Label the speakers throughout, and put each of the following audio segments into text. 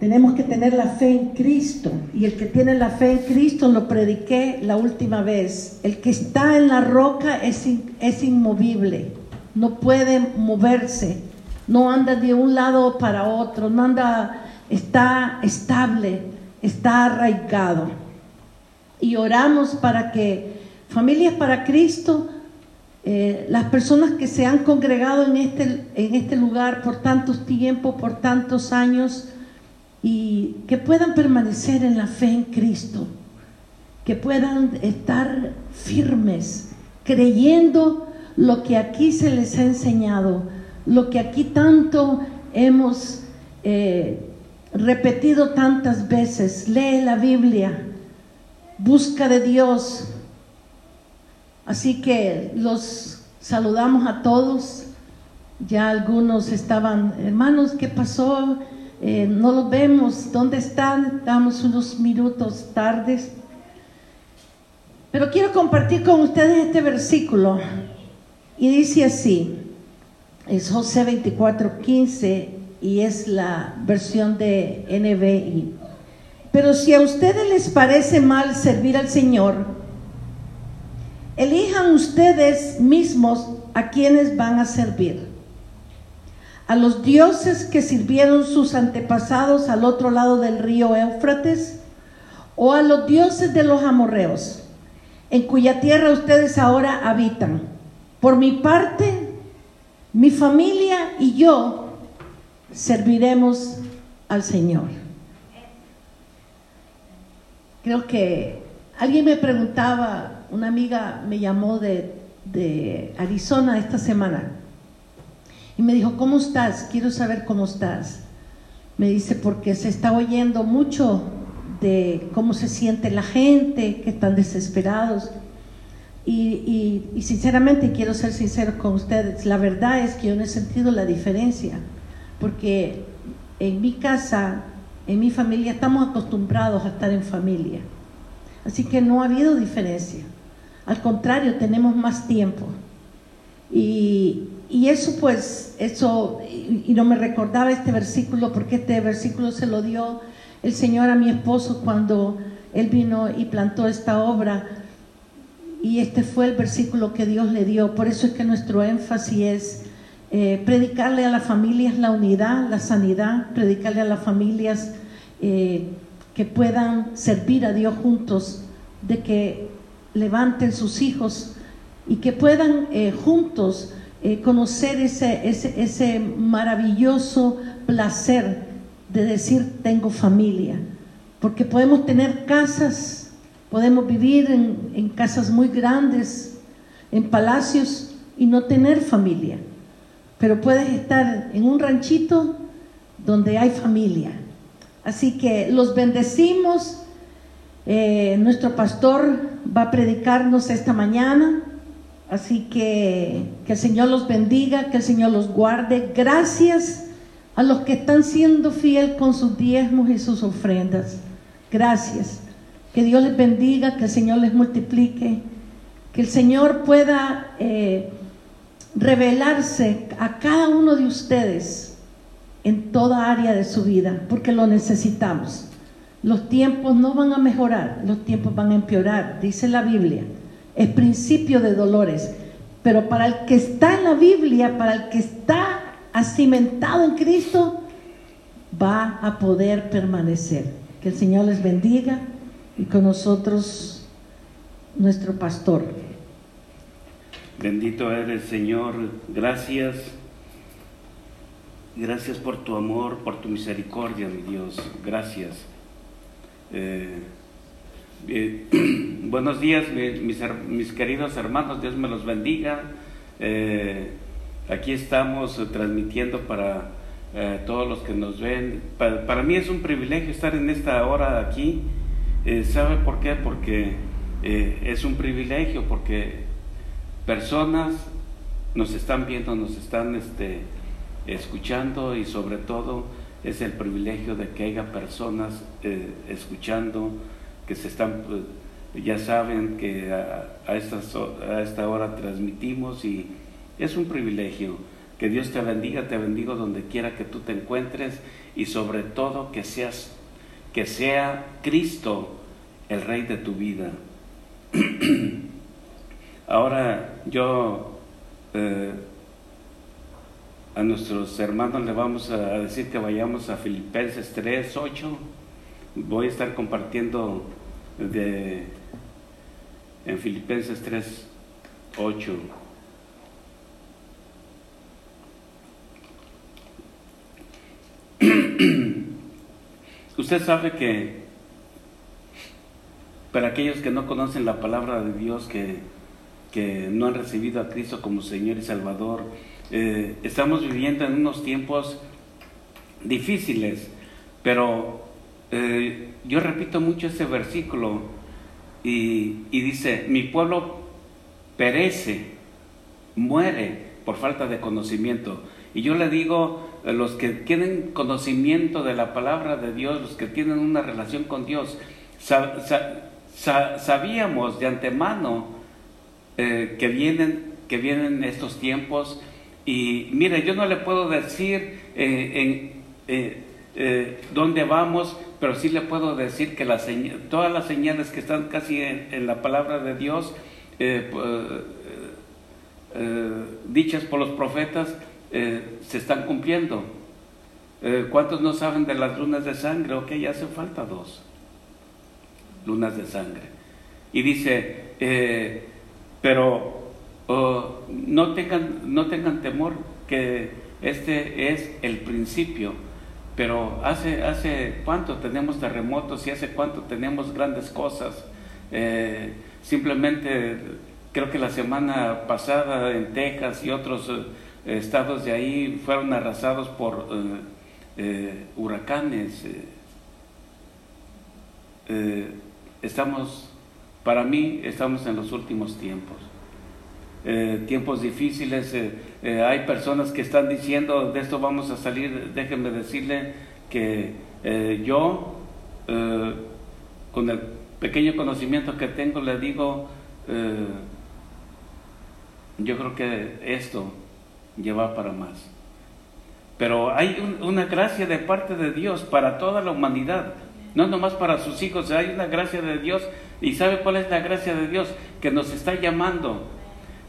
Speaker 1: Tenemos que tener la fe en Cristo. Y el que tiene la fe en Cristo, lo prediqué la última vez. El que está en la roca es, es inmovible. No puede moverse. No anda de un lado para otro. No anda, está estable, está arraigado. Y oramos para que familias para Cristo, eh, las personas que se han congregado en este, en este lugar por tantos tiempos, por tantos años, y que puedan permanecer en la fe en Cristo, que puedan estar firmes, creyendo lo que aquí se les ha enseñado, lo que aquí tanto hemos eh, repetido tantas veces. Lee la Biblia, busca de Dios. Así que los saludamos a todos. Ya algunos estaban, hermanos, ¿qué pasó? Eh, no los vemos, ¿dónde están? Estamos unos minutos tardes. Pero quiero compartir con ustedes este versículo. Y dice así, es José 24, 15 y es la versión de NBI. Pero si a ustedes les parece mal servir al Señor, elijan ustedes mismos a quienes van a servir a los dioses que sirvieron sus antepasados al otro lado del río Éufrates, o a los dioses de los amorreos, en cuya tierra ustedes ahora habitan. Por mi parte, mi familia y yo serviremos al Señor. Creo que alguien me preguntaba, una amiga me llamó de, de Arizona esta semana, y me dijo, ¿cómo estás? Quiero saber cómo estás. Me dice, porque se está oyendo mucho de cómo se siente la gente, que están desesperados. Y, y, sinceramente quiero ser sincero con ustedes, la verdad es que yo no he sentido la diferencia, porque en mi casa, en mi familia, estamos acostumbrados a estar en familia. Así que no ha habido diferencia. Al contrario, tenemos más tiempo. Y, y eso pues, eso, y, no me recordaba este versículo porque este versículo se lo dio el Señor a mi esposo cuando él vino y plantó esta obra. Y este fue el versículo que Dios le dio. Por eso es que nuestro énfasis es eh, predicarle a las familias la unidad, la sanidad, predicarle a las familias eh, que puedan servir a Dios juntos, de que levanten sus hijos y que puedan eh, juntos eh, conocer ese, ese, ese maravilloso placer de decir tengo familia, porque podemos tener casas, podemos vivir en, en, casas muy grandes, en palacios y no tener familia, pero puedes estar en un ranchito donde hay familia. Así que los bendecimos. Eh, nuestro pastor va a predicarnos esta mañana. Así que que el Señor los bendiga, que el Señor los guarde. Gracias a los que están siendo fiel con sus diezmos y sus ofrendas. Gracias. Que Dios les bendiga, que el Señor les multiplique, que el Señor pueda eh, revelarse a cada uno de ustedes en toda área de su vida, porque lo necesitamos. Los tiempos no van a mejorar, los tiempos van a empeorar, dice la Biblia es principio de dolores. Pero para el que está en la Biblia, para el que está acimentado en Cristo, va a poder permanecer. Que el Señor les bendiga y con nosotros nuestro pastor.
Speaker 2: Bendito eres Señor, gracias. Gracias por tu amor, por tu misericordia, mi Dios. Gracias. Eh, buenos días, mis, queridos hermanos, Dios me los bendiga. Eh, aquí estamos eh, transmitiendo para eh, todos los que nos ven. Para, mí es un privilegio estar en esta hora aquí. ¿Sabe por qué? Porque es un privilegio, porque personas nos están viendo, nos están este, escuchando y sobre todo es el privilegio de que haya personas escuchando que se están, pues, ya saben que a, a, a esta hora transmitimos y es un privilegio. Que Dios te bendiga, te bendigo donde quiera que tú te encuentres y sobre todo que seas que sea Cristo el rey de tu vida. Ahora yo eh, a nuestros hermanos le vamos a decir que vayamos a Filipenses 3, 8. Voy a estar compartiendo de, en Filipenses 3, 8. Usted sabe que para aquellos que no conocen la palabra de Dios, que, que no han recibido a Cristo como Señor y Salvador, eh, estamos viviendo en unos tiempos difíciles, pero eh, yo repito mucho este versículo y, y dice, mi pueblo perece, muere por falta de conocimiento. Y yo le digo, eh, los que tienen conocimiento de la palabra de Dios, los que tienen una relación con Dios, sabíamos de antemano que, vienen, que vienen estos tiempos y mire, yo no le puedo decir eh, en, eh, eh, dónde vamos, pero sí le puedo decir que todas las señales que están casi en, la palabra de Dios, dichas por los profetas, se están cumpliendo. ¿Cuántos no saben de las lunas de sangre? Ok, ya hace falta dos lunas de sangre. Y dice, pero no, tengan, no tengan temor que este es el principio. Pero hace, hace cuánto tenemos terremotos y hace cuánto tenemos grandes cosas. Eh, simplemente creo que la semana pasada en Texas y otros eh, estados de ahí fueron arrasados por eh, huracanes. estamos, para mí, estamos en los últimos tiempos. Tiempos difíciles, eh, eh, hay personas que están diciendo, de esto vamos a salir, déjenme decirle que yo, con el pequeño conocimiento que tengo, le digo, yo creo que esto lleva para más. Pero hay una gracia de parte de Dios para toda la humanidad, no nomás para sus hijos, hay una gracia de Dios. ¿Y sabe cuál es la gracia de Dios? Que nos está llamando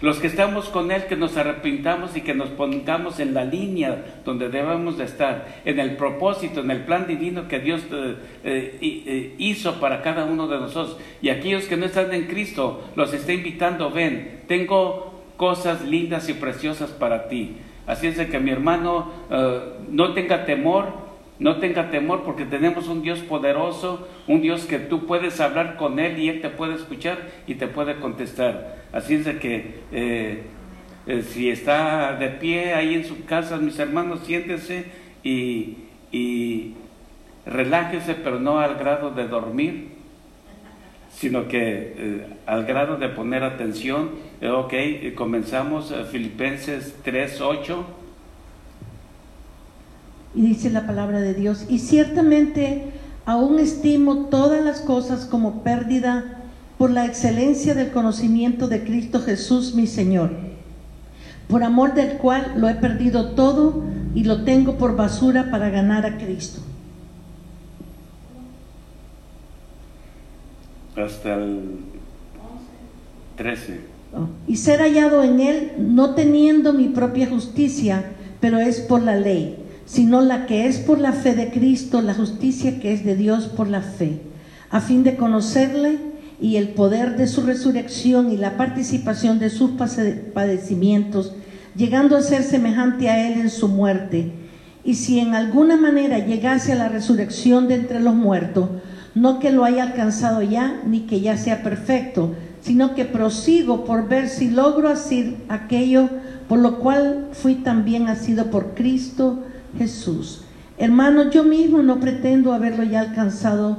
Speaker 2: los que estamos con Él, que nos arrepintamos y que nos pongamos en la línea donde debemos de estar, en el propósito, en el plan divino que Dios eh, eh, eh, hizo para cada uno de nosotros. Y aquellos que no están en Cristo, los está invitando, ven, tengo cosas lindas y preciosas para ti. Así es de que mi hermano no tenga temor, no tenga temor porque tenemos un Dios poderoso, un Dios que tú puedes hablar con Él y Él te puede escuchar y te puede contestar. Así es que eh, eh, si está de pie ahí en su casa, mis hermanos, siéntese y, y relájese, pero no al grado de dormir, sino que eh, al grado de poner atención. ok, comenzamos Filipenses 3.8
Speaker 1: y dice la palabra de Dios, y ciertamente aún estimo todas las cosas como pérdida por la excelencia del conocimiento de Cristo Jesús mi Señor, por amor del cual lo he perdido todo y lo tengo por basura para ganar a Cristo.
Speaker 2: Hasta el 13.
Speaker 1: Y ser hallado en él, no teniendo mi propia justicia, pero es por la ley sino la que es por la fe de Cristo, la justicia que es de Dios por la fe, a fin de conocerle y el poder de su resurrección y la participación de sus padecimientos, llegando a ser semejante a él en su muerte. Y si en alguna manera llegase a la resurrección de entre los muertos, no que lo haya alcanzado ya, ni que ya sea perfecto, sino que prosigo por ver si logro hacer aquello por lo cual fui también nacido por Cristo Jesús. Hermano, yo mismo no pretendo haberlo ya alcanzado,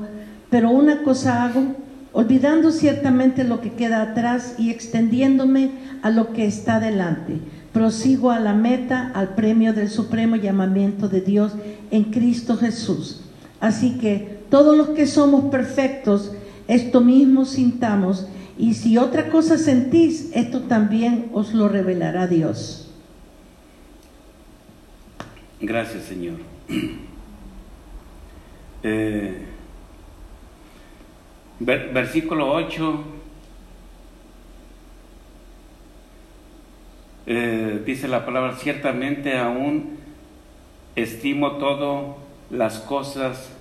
Speaker 1: pero una cosa hago, olvidando ciertamente lo que queda atrás y extendiéndome a lo que está delante. Prosigo a la meta, al premio del supremo llamamiento de Dios en Cristo Jesús. Así que todos los que somos perfectos, esto mismo sintamos, y si otra cosa sentís, esto también os lo revelará Dios.
Speaker 2: Gracias, Señor. Eh, versículo 8. Eh, dice la palabra, ciertamente aún estimo todo las cosas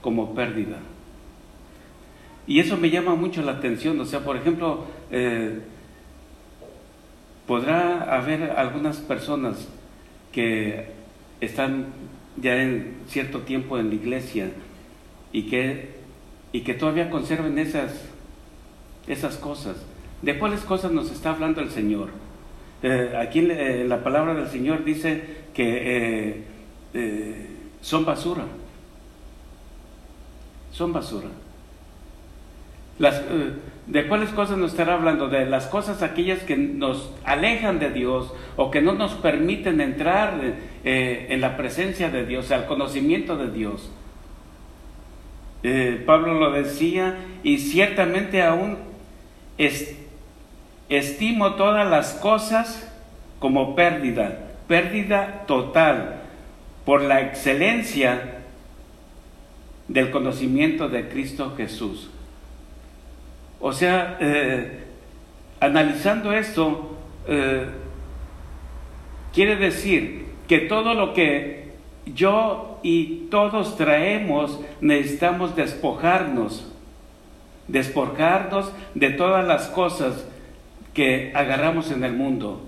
Speaker 2: como pérdida. Y eso me llama mucho la atención. O sea, por ejemplo, eh, podrá haber algunas personas que están ya en cierto tiempo en la iglesia y que, y que todavía conserven esas, esas cosas. ¿De cuáles cosas nos está hablando el Señor? Eh, aquí en la palabra del Señor dice que eh, son basura. Son basura. Las, eh, ¿De cuáles cosas nos estará hablando? De las cosas aquellas que nos alejan de Dios o que no nos permiten entrar eh, en la presencia de Dios, al conocimiento de Dios. Eh, Pablo lo decía y ciertamente aún estimo todas las cosas como pérdida, pérdida total, por la excelencia del conocimiento de Cristo Jesús. O sea, eh, analizando esto, eh, quiere decir que todo lo que yo y todos traemos necesitamos despojarnos, despojarnos de todas las cosas que agarramos en el mundo.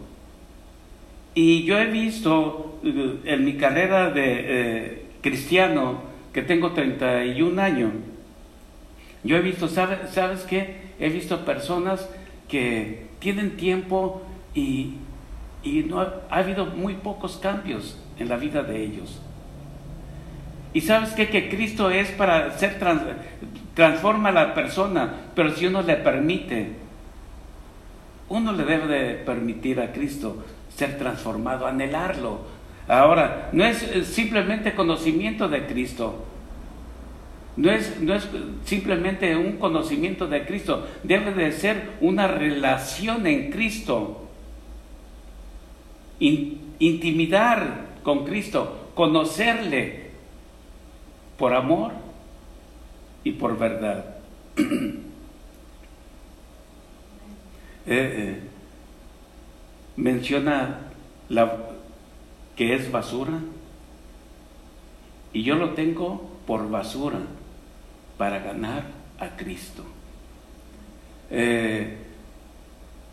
Speaker 2: Y yo he visto eh, en mi carrera de cristiano, que tengo 31 años, yo he visto, ¿sabes qué? he visto personas que tienen tiempo y, no ha, habido muy pocos cambios en la vida de ellos. Y sabes qué? que Cristo es para ser transforma a la persona, pero si uno le permite, uno le debe de permitir a Cristo ser transformado, anhelarlo. Ahora, no es simplemente conocimiento de Cristo, no es, no es simplemente un conocimiento de Cristo, debe de ser una relación en Cristo. intimidar con Cristo, conocerle por amor y por verdad. Eh, eh, menciona la, que es basura y yo lo tengo por basura para ganar a Cristo. Eh,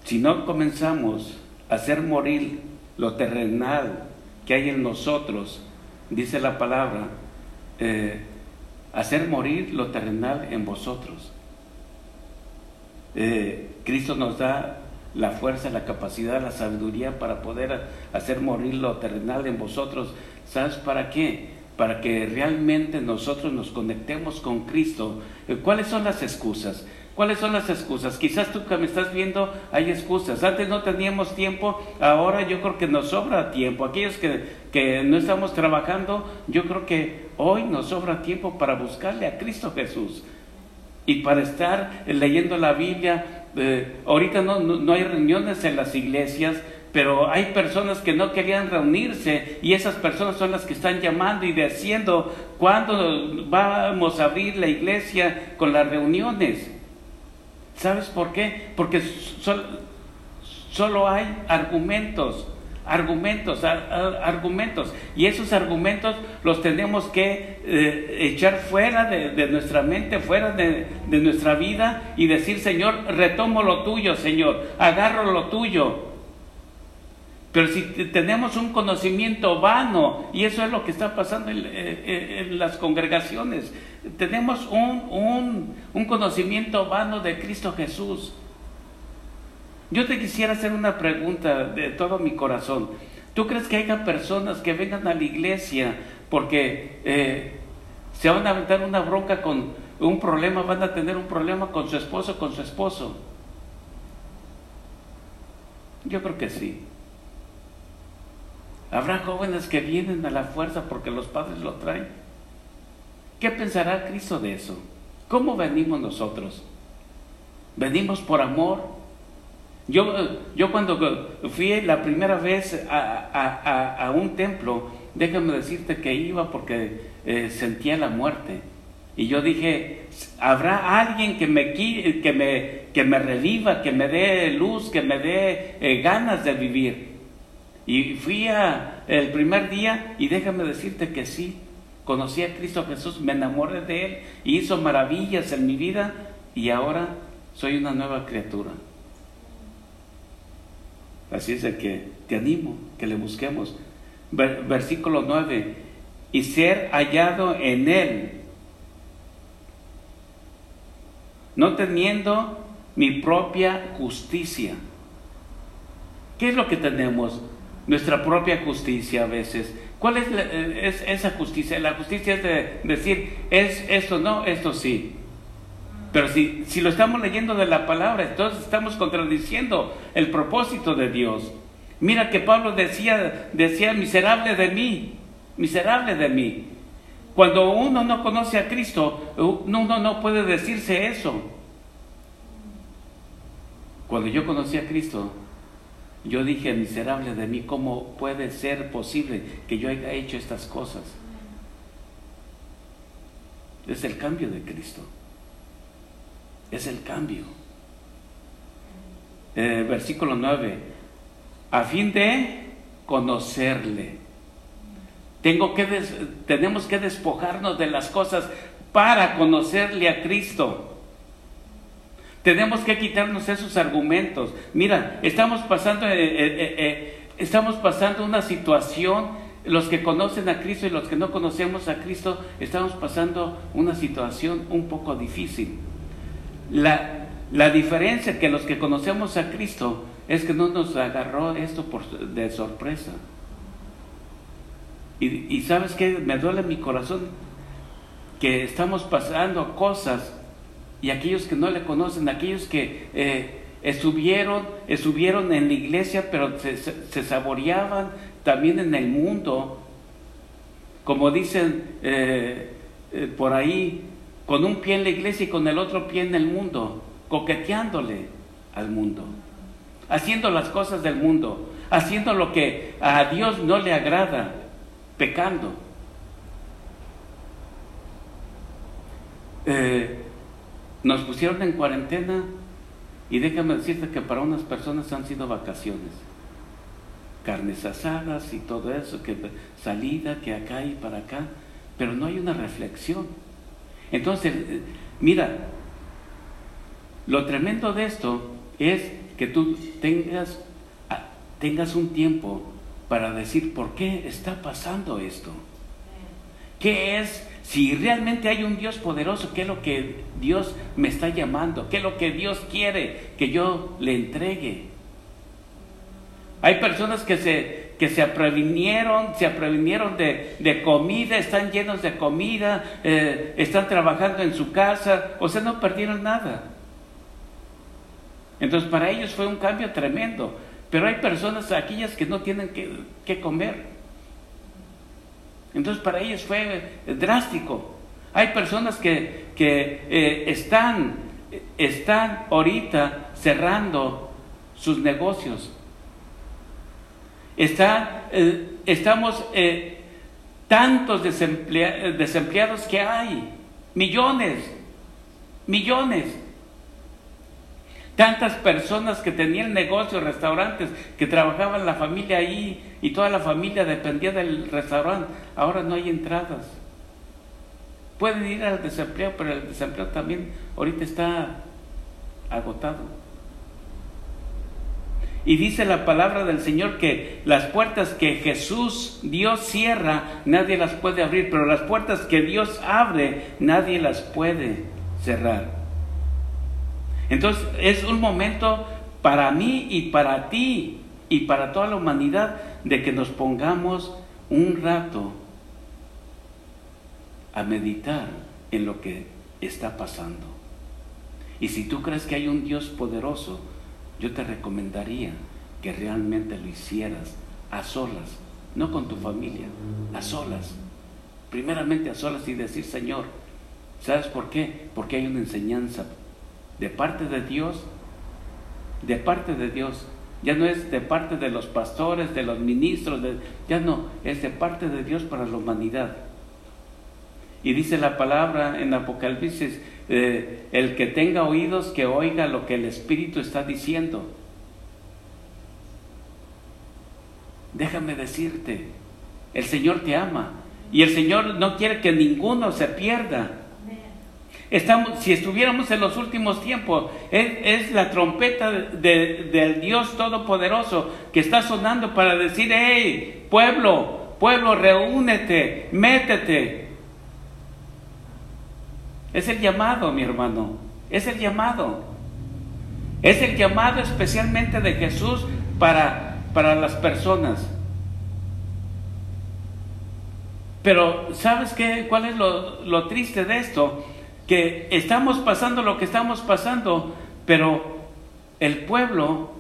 Speaker 2: si no comenzamos a hacer morir lo terrenal que hay en nosotros, dice la palabra, eh, hacer morir lo terrenal en vosotros. Eh, Cristo nos da la fuerza, la capacidad, la sabiduría para poder hacer morir lo terrenal en vosotros. ¿Sabes para qué? Para que realmente nosotros nos conectemos con Cristo. Eh, ¿Cuáles son las excusas? ¿Cuáles son las excusas? Quizás tú que me estás viendo hay excusas. Antes no teníamos tiempo, ahora yo creo que nos sobra tiempo. Aquellos que, que no estamos trabajando, yo creo que hoy nos sobra tiempo para buscarle a Cristo Jesús y para estar leyendo la Biblia. Eh, ahorita no, no hay reuniones en las iglesias, pero hay personas que no querían reunirse y esas personas son las que están llamando y diciendo cuándo vamos a abrir la iglesia con las reuniones. ¿Sabes por qué? Porque solo hay argumentos, argumentos, argumentos. Y esos argumentos los tenemos que eh, echar fuera de, nuestra mente, fuera de, de nuestra vida y decir, Señor, retomo lo tuyo, Señor, agarro lo tuyo. Pero si tenemos un conocimiento vano, y eso es lo que está pasando en, eh, las congregaciones, tenemos un, un, conocimiento vano de Cristo Jesús. Yo te quisiera hacer una pregunta de todo mi corazón. ¿Tú crees que haya personas que vengan a la iglesia porque eh, se van a aventar una bronca con un problema, van a tener un problema con su esposo, con su esposo? Yo creo que sí. Habrá jóvenes que vienen a la fuerza porque los padres lo traen. ¿Qué pensará Cristo de eso? ¿Cómo venimos nosotros? ¿Venimos por amor? Yo, yo cuando fui la primera vez a, un templo, déjame decirte que iba porque eh, sentía la muerte. Y yo dije, ¿habrá alguien que me, que me, que me reviva, que me dé luz, que me dé eh, ganas de vivir? Y fui a, el primer día y déjame decirte que sí, conocí a Cristo Jesús, me enamoré de Él, hizo maravillas en mi vida y ahora soy una nueva criatura. Así es de que te animo, que le busquemos. Versículo 9, y ser hallado en Él, no teniendo mi propia justicia. ¿Qué es lo que tenemos? Nuestra propia justicia a veces. ¿Cuál es, es esa justicia? La justicia es de decir, es esto no, esto sí. Pero si, si lo estamos leyendo de la palabra, entonces estamos contradiciendo el propósito de Dios. Mira que Pablo decía, decía, miserable de mí, miserable de mí. Cuando uno no conoce a Cristo, uno no puede decirse eso. Cuando yo conocí a Cristo, yo dije, miserable de mí, ¿cómo puede ser posible que yo haya hecho estas cosas? Es el cambio de Cristo es el cambio. Eh, versículo 9, a fin de conocerle. Tengo que tenemos que despojarnos de las cosas para conocerle a Cristo. Tenemos que quitarnos esos argumentos. Mira, estamos pasando, eh, eh, estamos pasando una situación, los que conocen a Cristo y los que no conocemos a Cristo, estamos pasando una situación un poco difícil. La, la diferencia que los que conocemos a Cristo es que no nos agarró esto por, de sorpresa. Y, sabes que me duele mi corazón que estamos pasando cosas y aquellos que no le conocen, aquellos que eh, estuvieron, estuvieron en la iglesia, pero se, saboreaban también en el mundo, como dicen eh, eh, por ahí, con un pie en la iglesia y con el otro pie en el mundo, coqueteándole al mundo, haciendo las cosas del mundo, haciendo lo que a Dios no le agrada, pecando. Nos pusieron en cuarentena y déjame decirte que para unas personas han sido vacaciones. Carnes asadas y todo eso, que salida, que acá y para acá, pero no hay una reflexión entonces, mira, lo tremendo de esto es que tú tengas, ah, tengas un tiempo para decir por qué está pasando esto. ¿Qué es? Si realmente hay un Dios poderoso, ¿qué es lo que Dios me está llamando? ¿Qué es lo que Dios quiere que yo le entregue? Hay personas que se, que se se previnieron de, comida, están llenos de comida, eh, están trabajando en su casa, o sea, no perdieron nada. Entonces para ellos fue un cambio tremendo, pero hay personas, aquellas que no tienen que, comer. Entonces para ellos fue drástico. Hay personas que, eh, están, están ahorita cerrando sus negocios Está, eh, estamos eh, tantos desempleados que hay, millones, millones. Tantas personas que tenían negocios, restaurantes, que trabajaban la familia ahí y toda la familia dependía del restaurante. Ahora no hay entradas. Pueden ir al desempleo, pero el desempleo también ahorita está agotado. Y dice la palabra del Señor que las puertas que Jesús, Dios cierra, nadie las puede abrir, pero las puertas que Dios abre, nadie las puede cerrar. Entonces es un momento para mí y para ti y para toda la humanidad de que nos pongamos un rato a meditar en lo que está pasando. Y si tú crees que hay un Dios poderoso, yo te recomendaría que realmente lo hicieras a solas, no con tu familia, a solas. Primeramente a solas y decir, Señor, ¿sabes por qué? Porque hay una enseñanza de parte de Dios, de parte de Dios. Ya no es de parte de los pastores, de los ministros, ya no, es de parte de Dios para la humanidad. Y dice la palabra en Apocalipsis, eh, el que tenga oídos que oiga lo que el Espíritu está diciendo. Déjame decirte, el Señor te ama y el Señor no quiere que ninguno se pierda. Estamos, si estuviéramos en los últimos tiempos, es, la trompeta del Dios Todopoderoso que está sonando para decir, hey, pueblo, pueblo, reúnete, métete. Es el llamado, mi hermano, es el llamado. Es el llamado especialmente de Jesús para, para las personas. Pero ¿sabes qué? ¿Cuál es lo, triste de esto? Que estamos pasando lo que estamos pasando, pero el pueblo,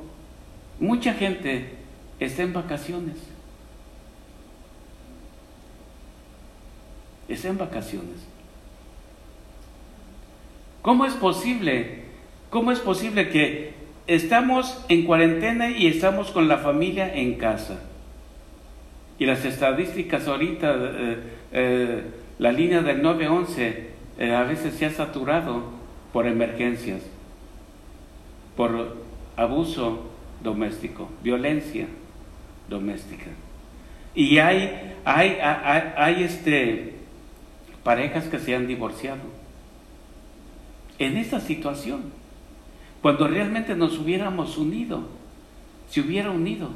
Speaker 2: mucha gente está en vacaciones. Está en vacaciones. ¿Cómo es posible? ¿Cómo es posible que estamos en cuarentena y estamos con la familia en casa? Y las estadísticas ahorita, eh, eh, la línea del 911 eh, a veces se ha saturado por emergencias, por abuso doméstico, violencia doméstica. Y hay, hay, hay, este, parejas que se han divorciado. En esta situación, cuando realmente nos hubiéramos unido, se hubiera unido.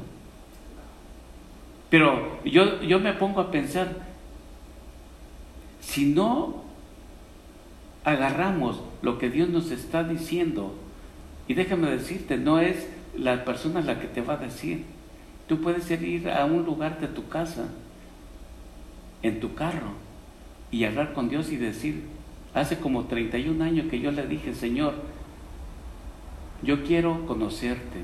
Speaker 2: Pero yo, yo me pongo a pensar, si no agarramos lo que Dios nos está diciendo, y déjame decirte, no es la persona la que te va a decir. Tú puedes ir a un lugar de tu casa, en tu carro, y hablar con Dios y decir, hace como 31 años que yo le dije, Señor, yo quiero conocerte.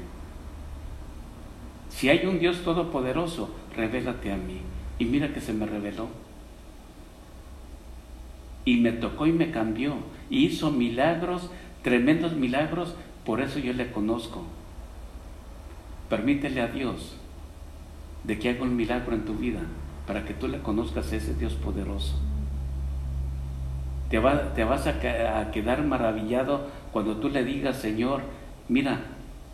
Speaker 2: Si hay un Dios todopoderoso, revélate a mí. Y mira que se me reveló. Y me tocó y me cambió. Y hizo milagros, tremendos milagros. Por eso yo le conozco. Permítele a Dios de que haga un milagro en tu vida para que tú le conozcas a ese Dios poderoso. Te, te vas a, a quedar maravillado cuando tú le digas, Señor, mira,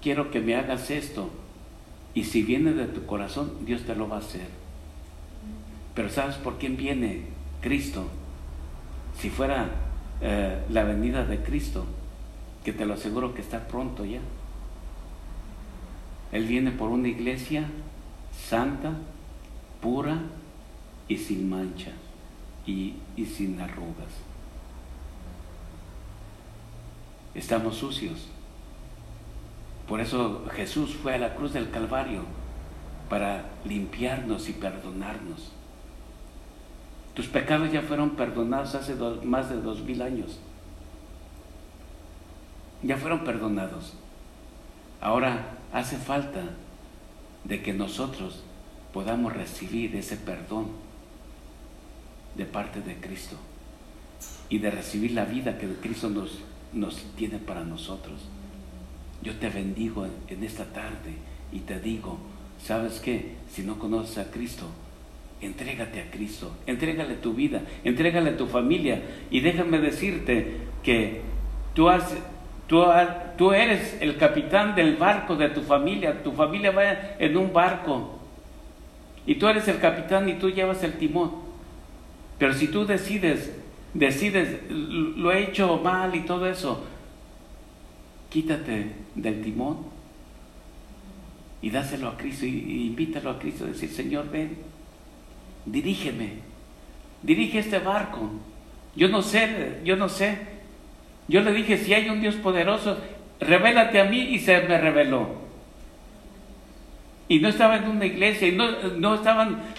Speaker 2: quiero que me hagas esto y si viene de tu corazón, Dios te lo va a hacer. Pero ¿sabes por quién viene Cristo? Si fuera eh, la venida de Cristo, que te lo aseguro que está pronto ya. Él viene por una iglesia santa, pura y sin mancha y, y sin arrugas. Estamos sucios por eso Jesús fue a la cruz del Calvario para limpiarnos y perdonarnos. Tus pecados ya fueron perdonados hace más de dos mil años. Ya fueron perdonados. Ahora hace falta de que nosotros podamos recibir ese perdón de parte de Cristo y de recibir la vida que Cristo nos, nos tiene para nosotros. Yo te bendigo en esta tarde y te digo, ¿sabes qué? Si no conoces a Cristo, entrégate a Cristo, entrégale tu vida, entrégale tu familia. Y déjame decirte que tú, eres el capitán del barco de tu familia, tu familia va en un barco. Y tú eres el capitán y tú llevas el timón. Pero si tú decides, decides, lo he hecho mal y todo eso, quítate del timón y dáselo a Cristo y, invítalo a Cristo a decir, Señor, ven, dirígeme, dirige este barco. Yo no sé, yo no sé. Yo le dije, si hay un Dios poderoso, revélate a mí y se me reveló. Y no estaba en una iglesia, y no, no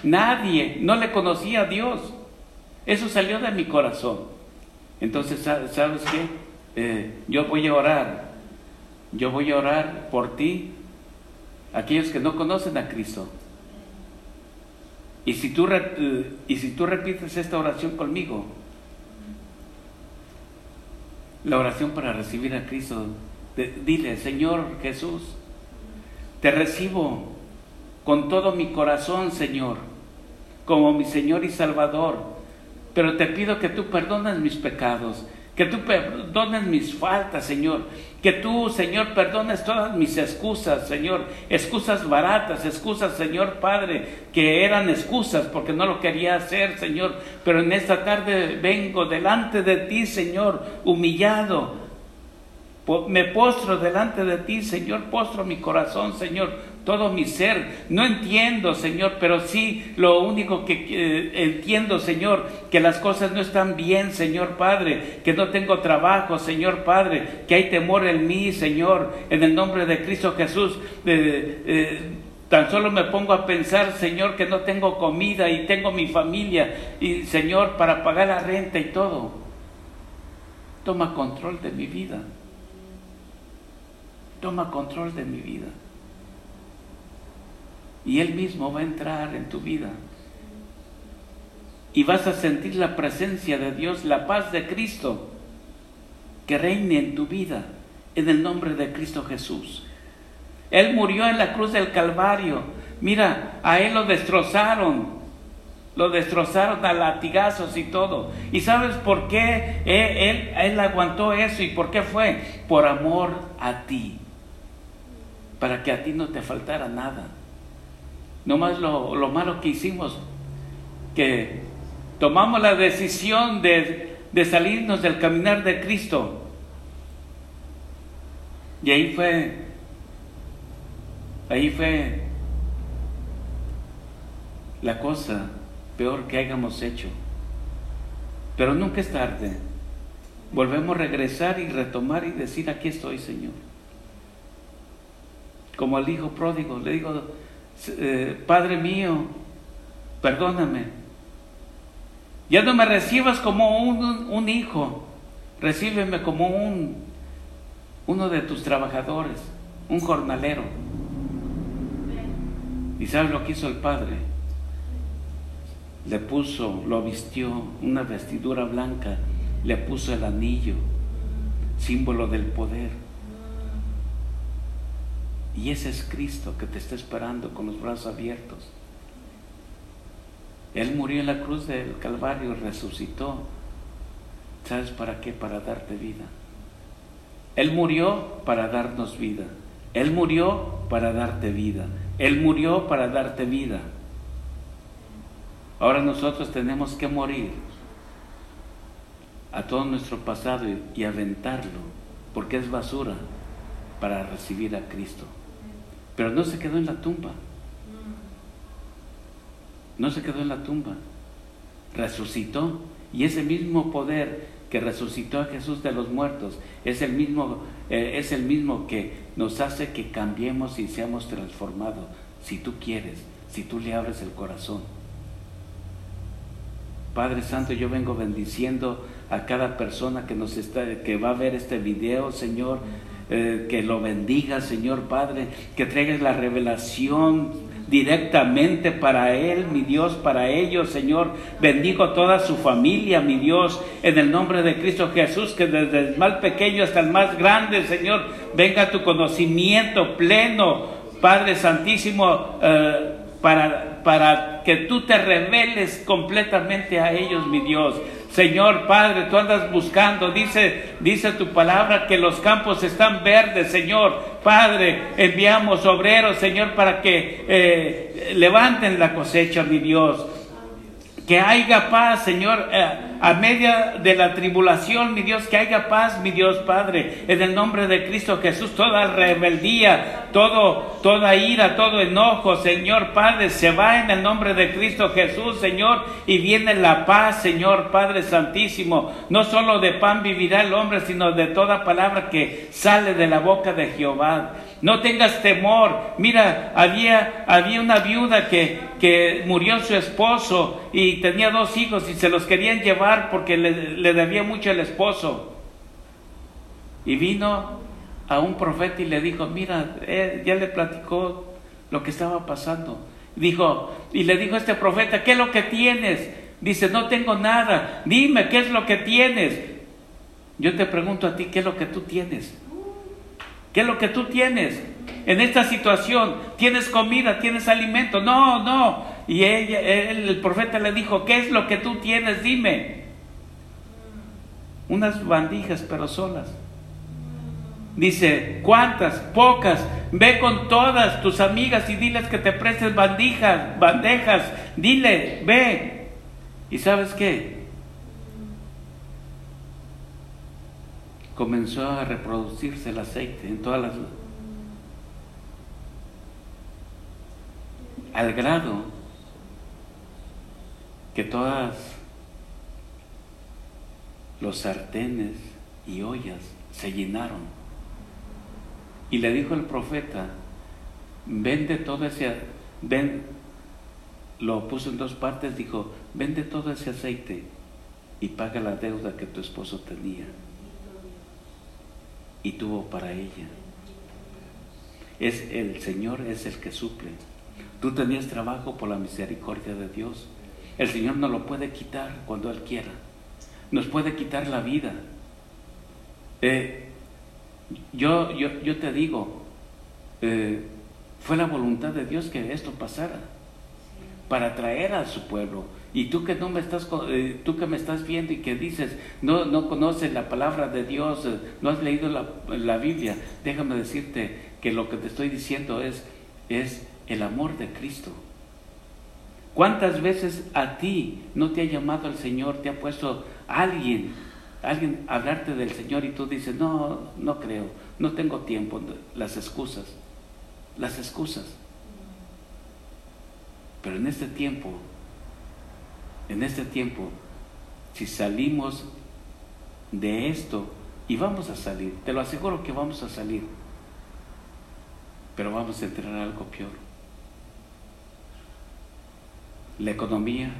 Speaker 2: nadie, no le conocía a Dios. Eso salió de mi corazón. Entonces, ¿sabes qué? Eh, yo voy a orar yo voy a orar por ti, aquellos que no conocen a Cristo. Y si tú, y si tú repites esta oración conmigo, la oración para recibir a Cristo, dile, Señor Jesús, te recibo con todo mi corazón, Señor, como mi Señor y Salvador. pero te pido que tú perdones mis pecados, que tú perdones mis faltas, Señor. Que tú, Señor, perdones todas mis excusas, Señor. Excusas baratas, excusas, Señor Padre, que eran excusas porque no lo quería hacer, Señor. Pero en esta tarde vengo delante de ti, Señor, humillado. Me postro delante de ti, Señor, postro mi corazón, Señor todo mi ser. No entiendo, Señor, pero sí lo único que entiendo, Señor, que las cosas no están bien, Señor Padre, que no tengo trabajo, Señor Padre, que hay temor en mí, Señor, en el nombre de Cristo Jesús. Eh, eh, tan solo me pongo a pensar, Señor, que no tengo comida y tengo mi familia y, Señor, para pagar la renta y todo. Toma control de mi vida. Toma control de mi vida y Él mismo va a entrar en tu vida. Y vas a sentir la presencia de Dios, la paz de Cristo, que reine en tu vida, en el nombre de Cristo Jesús. Él murió en la cruz del Calvario. Mira, a Él lo destrozaron, lo destrozaron a latigazos y todo. ¿Y sabes por qué él, él, aguantó eso y por qué fue? Por amor a ti, para que a ti no te faltara nada. No más lo, lo malo que hicimos, que tomamos la decisión de, de salirnos del caminar de Cristo. Y ahí fue, ahí fue la cosa peor que hayamos hecho. Pero nunca es tarde. Volvemos a regresar y retomar y decir, aquí estoy, Señor. Como al hijo pródigo, le digo, eh, Padre mío, perdóname. Ya no me recibas como un, hijo, recíbeme como un, uno de tus trabajadores, un jornalero. ¿Y sabes lo que hizo el Padre? Le puso, lo vistió, una vestidura blanca, le puso el anillo, símbolo del poder y ese es Cristo que te está esperando con los brazos abiertos. Él murió en la cruz del Calvario resucitó. ¿Sabes para qué? Para darte vida. Él murió para darnos vida. Él murió para darte vida. Él murió para darte vida. Ahora nosotros tenemos que morir a todo nuestro pasado y, aventarlo, porque es basura, para recibir a Cristo. Pero no se quedó en la tumba. No se quedó en la tumba. Resucitó. Y ese mismo poder que resucitó a Jesús de los muertos es el mismo, eh, es el mismo que nos hace que cambiemos y seamos transformados. Si tú quieres, si tú le abres el corazón. Padre Santo, yo vengo bendiciendo a cada persona que nos está, que va a ver este video, Señor. Eh, que lo bendiga, Señor Padre, que traigas la revelación directamente para Él, mi Dios, para ellos, Señor. Bendigo toda su familia, mi Dios, en el nombre de Cristo Jesús, que desde el más pequeño hasta el más grande, Señor, venga tu conocimiento pleno, Padre Santísimo, eh, para, para que tú te reveles completamente a ellos, mi Dios. Señor Padre, tú andas buscando, dice, dice tu palabra que los campos están verdes, Señor. Padre, enviamos obreros, Señor, para que eh, levanten la cosecha, mi Dios. Que haya paz, Señor, eh, a media de la tribulación, mi Dios, que haya paz, mi Dios Padre, en el nombre de Cristo Jesús, toda rebeldía, todo, toda ira, todo enojo, Señor Padre, se va en el nombre de Cristo Jesús, Señor, y viene la paz, Señor Padre Santísimo. No solo de pan vivirá el hombre, sino de toda palabra que sale de la boca de Jehová. No tengas temor. Mira, había, había una viuda que, que murió su esposo y tenía dos hijos y se los querían llevar porque le, debía mucho el esposo. Y vino a un profeta y le dijo, mira, ya le platicó lo que estaba pasando. Dijo, y le dijo a este profeta, ¿qué es lo que tienes? Dice, no tengo nada. Dime, ¿qué es lo que tienes? Yo te pregunto a ti, ¿qué es lo que tú tienes? ¿Qué es lo que tú tienes en esta situación? ¿Tienes comida? ¿Tienes alimento? No, no. Y ella, el profeta le dijo, ¿qué es lo que tú tienes? Dime. Unas bandijas, pero solas. Dice, ¿cuántas? Pocas. Ve con todas tus amigas y diles que te presten bandijas, bandejas. Dile, ve. ¿Y sabes qué? Comenzó a reproducirse el aceite en todas las... Al grado que todas los sartenes y ollas se llenaron y le dijo el profeta, vende todo ese, ven, lo puso en dos partes, dijo, vende todo ese aceite y paga la deuda que tu esposo tenía. Y tuvo para ella. Es el Señor es el que suple. Tú tenías trabajo por la misericordia de Dios. El Señor no lo puede quitar cuando Él quiera. Nos puede quitar la vida. Eh, yo, yo, yo te digo, eh, fue la voluntad de Dios que esto pasara para traer a su pueblo. Y tú que no me estás, eh, tú que me estás viendo y que dices, no, no conoces la palabra de Dios, eh, no has leído la, la, Biblia, déjame decirte que lo que te estoy diciendo es, es el amor de Cristo. ¿Cuántas veces a ti no te ha llamado el Señor, te ha puesto alguien alguien hablarte del Señor y tú dices, no, no creo, no tengo tiempo, las excusas, las excusas. Pero en este tiempo, en este tiempo, si salimos de esto, y vamos a salir, te lo aseguro que vamos a salir, pero vamos a entrar algo peor. La economía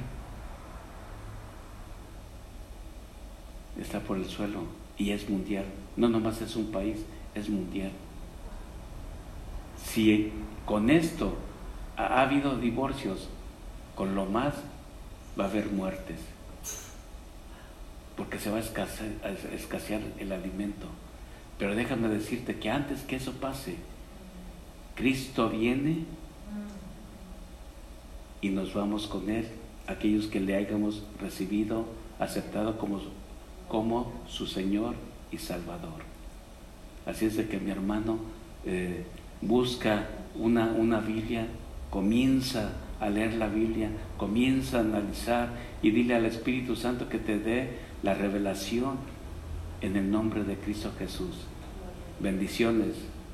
Speaker 2: está por el suelo y es mundial. No nomás es un país, es mundial. Si con esto ha, habido divorcios, con lo más va a haber muertes. Porque se va a escasear, el alimento. Pero déjame decirte que antes que eso pase, Cristo viene y nos vamos con Él, aquellos que le hayamos recibido, aceptado como como su Señor y Salvador. Así es de que mi hermano eh, busca una, una Biblia, comienza a leer la Biblia, comienza a analizar y dile al Espíritu Santo que te dé la revelación en el nombre de Cristo Jesús. Bendiciones.